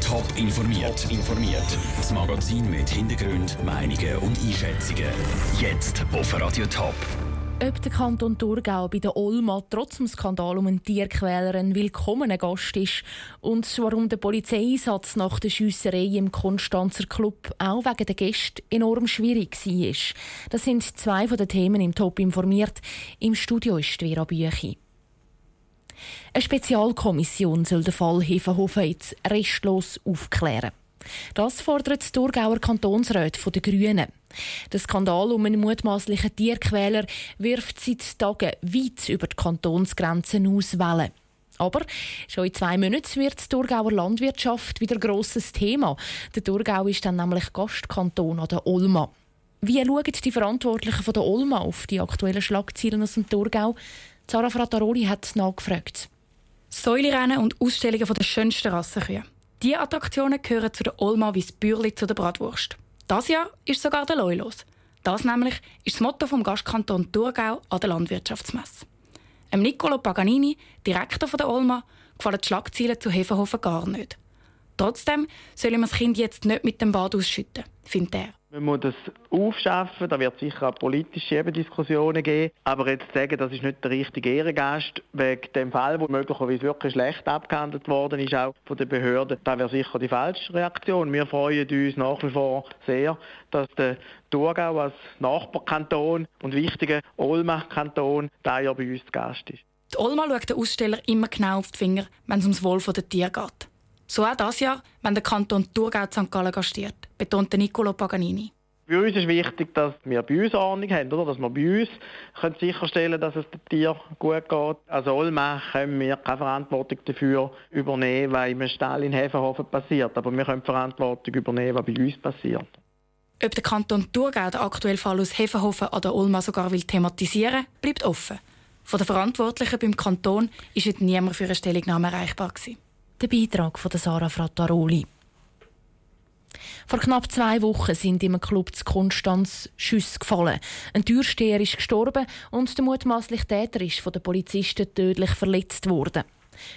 Top informiert. informiert. Das Magazin mit Hintergrund, Meinungen und Einschätzungen. Jetzt auf Radio Top. Ob der Kanton Thurgau bei der Olma trotz dem Skandal um einen Tierquäler ein willkommener Gast ist und warum der Polizeieinsatz nach der Schiesserei im Konstanzer Club auch wegen der Gäste enorm schwierig war. Das sind zwei von den Themen im Top informiert. Im Studio ist Vera Büchi. Eine Spezialkommission soll den Fall Hefenhofen jetzt restlos aufklären. Das fordert das Thurgauer Kantonsrat den Grünen. Der Skandal um einen mutmaßlichen Tierquäler wirft seit Tagen weit über die Kantonsgrenzen aus Wellen. Aber schon in zwei Monaten wird die Thurgauer Landwirtschaft wieder ein grosses Thema. Der Thurgau ist dann nämlich Gastkanton an der Olma. Wie schauen die Verantwortlichen von der Olma auf die aktuellen Schlagzeilen aus dem Thurgau? Zara Frattaroli hat nachgefragt. Säulerennen und Ausstellungen der schönsten Rassenkühe. Diese Attraktionen gehören zu der Olma wie das Bürli zu der Bratwurst. Das Jahr ist sogar der Loi los. Das nämlich ist das Motto vom Gastkanton Thurgau an der Landwirtschaftsmesse. Dem Niccolo Paganini, Direktor der Olma, gefallen die Schlagzeilen zu Hefenhofen gar nicht. Trotzdem soll man das Kind jetzt nicht mit dem Bad ausschütten, findet er. Man muss das aufschaffen, da wird sicher auch politische Diskussionen geben. Aber jetzt sagen, das ist nicht der richtige Ehrengast, wegen dem Fall, wo möglicherweise wirklich schlecht abgehandelt worden ist, auch von den Behörden, das wäre sicher die falsche Reaktion. Wir freuen uns nach wie vor sehr, dass der Thurgau als Nachbarkanton und wichtiger Olma-Kanton da ja bei uns zu Gast ist. Die Olma schaut den Aussteller immer genau auf die Finger, wenn es ums Wohl der Tiere geht. So auch das Jahr, wenn der Kanton Thurgau St. Gallen gastiert, betont Nicolo Paganini. Für uns ist wichtig, dass wir bei uns Ordnung haben, oder? dass wir bei uns können sicherstellen können, dass es dem Tier gut geht. Als Olma können wir keine Verantwortung dafür übernehmen, was im Stall in Hefenhofen passiert. Aber wir können die Verantwortung übernehmen, was bei uns passiert. Ob der Kanton Thurgau den aktuellen Fall aus Hefenhofen an der Olma sogar will thematisieren bleibt offen. Von den Verantwortlichen beim Kanton ist heute niemand für eine Stellungnahme erreichbar. Gewesen. Der Beitrag von Sarah Frattaroli. Vor knapp zwei Wochen sind im Club zu Konstanz Schüsse gefallen. Ein Türsteher ist gestorben und der mutmaßliche Täter ist von den Polizisten tödlich verletzt worden.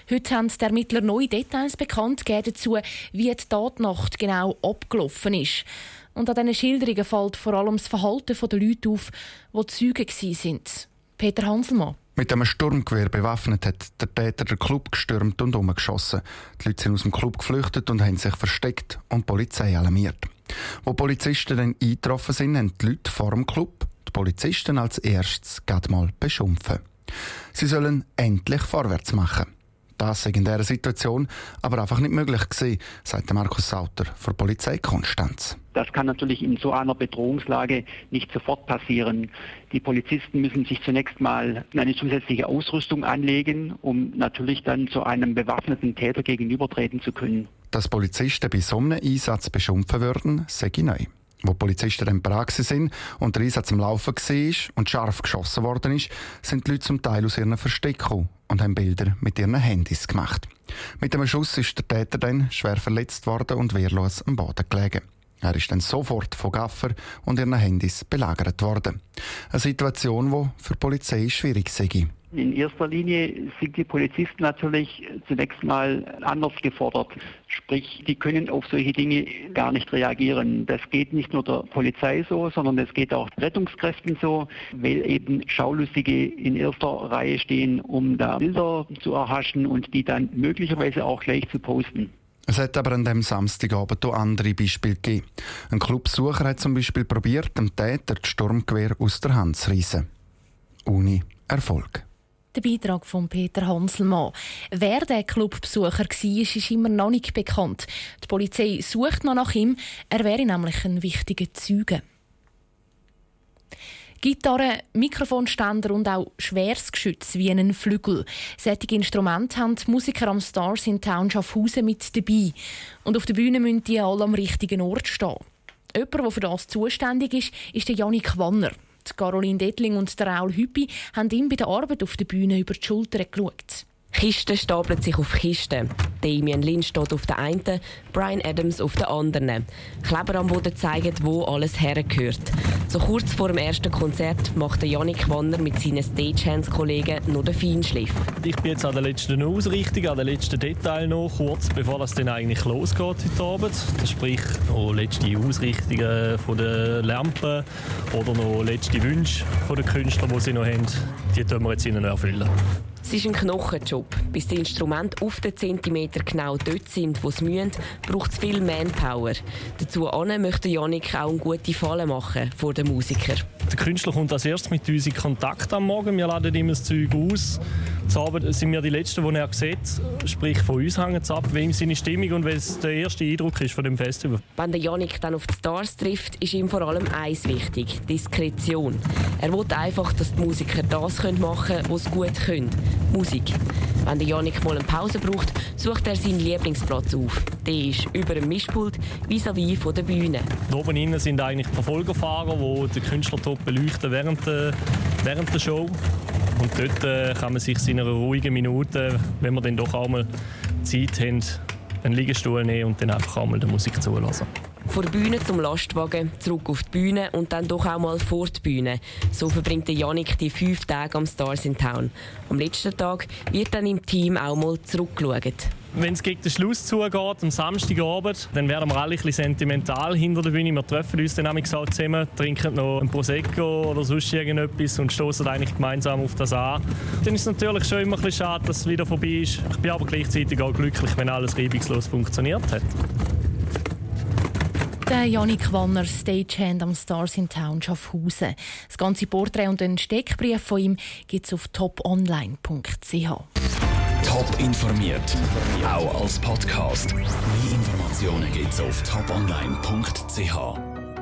Heute haben die Ermittler neue Details bekannt dazu, wie die Tatnacht genau abgelaufen ist. Und an diesen Schilderungen fällt vor allem das Verhalten der Leute auf, die Zeugen waren. Peter Hanselmann. Mit einem Sturmgewehr bewaffnet hat der Täter den Club gestürmt und umgeschossen. Die Leute sind aus dem Club geflüchtet und haben sich versteckt und die Polizei alarmiert. Wo Polizisten dann eingetroffen sind, haben die Leute vor dem Club die Polizisten als erstes gerade mal beschumpfen. Sie sollen endlich vorwärts machen. Das sei in dieser Situation aber einfach nicht möglich gewesen, sagt Markus Sauter von Polizei Konstanz. Das kann natürlich in so einer Bedrohungslage nicht sofort passieren. Die Polizisten müssen sich zunächst mal eine zusätzliche Ausrüstung anlegen, um natürlich dann zu einem bewaffneten Täter gegenübertreten zu können. Dass Polizisten bei so einem Einsatz beschumpfen würden, sei neu. Wo die Polizisten in Praxis sind und der Einsatz am Laufen war und scharf geschossen worden ist, sind die Leute zum Teil aus ihren Verstecken und haben Bilder mit ihren Handys gemacht. Mit einem Schuss ist der Täter dann schwer verletzt worden und wehrlos am Boden gelegen. Er ist dann sofort von Gaffer und ihren Handys belagert worden. Eine Situation, die für die Polizei schwierig sei. In erster Linie sind die Polizisten natürlich zunächst mal anders gefordert. Sprich, die können auf solche Dinge gar nicht reagieren. Das geht nicht nur der Polizei so, sondern es geht auch Rettungskräften so, weil eben Schaulustige in erster Reihe stehen, um da Bilder zu erhaschen und die dann möglicherweise auch gleich zu posten. Es hat aber an dem Samstagabend auch andere Beispiele gegeben. Ein Clubsucher hat zum Beispiel probiert, dem Täter das Sturmgewehr aus der Hand zu reissen. Ohne Erfolg. Der Beitrag von Peter Hanselmann. Wer der Clubbesucher war, ist immer noch nicht bekannt. Die Polizei sucht noch nach ihm. Er wäre nämlich ein wichtiger Zeuge. Gitarre, Mikrofonständer und auch schweres Geschütz wie einen Flügel. Solche Instrumente haben die Musiker am Stars in Town Schaffhausen mit dabei. Und auf der Bühne müssen die alle am richtigen Ort stehen. Jemand, der für das zuständig ist, ist der Janik Wanner. Caroline Dettling und der Raul Hüppi haben ihm bei der Arbeit auf der Bühne über die Schulter geschaut. Kisten stapeln sich auf Kisten. Damien Lynn steht auf der einen, Brian Adams auf der anderen. Kleber am Boden zeigen, wo alles hergehört. So kurz vor dem ersten Konzert macht Janik Wanner mit seinen Stagehands-Kollegen noch den Feinschliff. Ich bin jetzt an der letzten Ausrichtung, an den letzten Detail noch, kurz bevor das dann eigentlich losgeht heute Abend. Sprich noch letzte Ausrichtungen von der Lampen oder noch letzte Wünsche von den Künstlern, die sie noch haben, die tun wir jetzt ihnen erfüllen. Es ist ein Knochenjob. Bis die Instrumente auf den Zentimeter genau dort sind, wo sie müssen, braucht es viel Manpower. Dazu möchte Janik auch eine gute Falle machen vor den Musikern. Der Künstler kommt als erstes mit uns in Kontakt am Morgen. Wir laden ihm das Zeug aus. Zu Abend sind wir die Letzten, die er sieht. Sprich, von uns hängt es ab, wie seine Stimmung und was der erste Eindruck ist von dem Festival. Wenn der Janik dann auf die Stars trifft, ist ihm vor allem eins wichtig: Diskretion. Er will einfach, dass die Musiker das machen können, was sie gut können: Musik. Wenn der Janik mal eine Pause braucht, sucht er seinen Lieblingsplatz auf. Der ist über dem Mischpult vis-à-vis -vis der Bühne. Da oben innen sind eigentlich die Verfolgerfahrer, die den Künstler top beleuchten während der, während der Show. Und dort äh, kann man sich in einer ruhigen Minute, wenn man dann doch auch mal Zeit haben, einen Liegestuhl nehmen und dann einfach auch mal der Musik zulassen. Von der Bühne zum Lastwagen, zurück auf die Bühne und dann doch auch mal vor die Bühne. So verbringt Janik die fünf Tage am Stars in Town. Am letzten Tag wird dann im Team auch mal zurückgeschaut. Wenn es gegen den Schluss zugeht, am Samstagabend, dann werden wir alle ein bisschen sentimental hinter der Bühne. Wir treffen uns dann auch zusammen, trinken noch ein Prosecco oder sonst irgendetwas und stoßen eigentlich gemeinsam auf das an. Dann ist es natürlich schon immer ein bisschen schade, dass es wieder vorbei ist. Ich bin aber gleichzeitig auch glücklich, wenn alles reibungslos funktioniert hat. Der Janik Wanner, Stagehand am Stars in Town Schaffhausen. Das ganze Porträt und den Steckbrief von ihm gibt es auf toponline.ch. Top informiert, auch als Podcast. Mehr Informationen gibt es auf toponline.ch.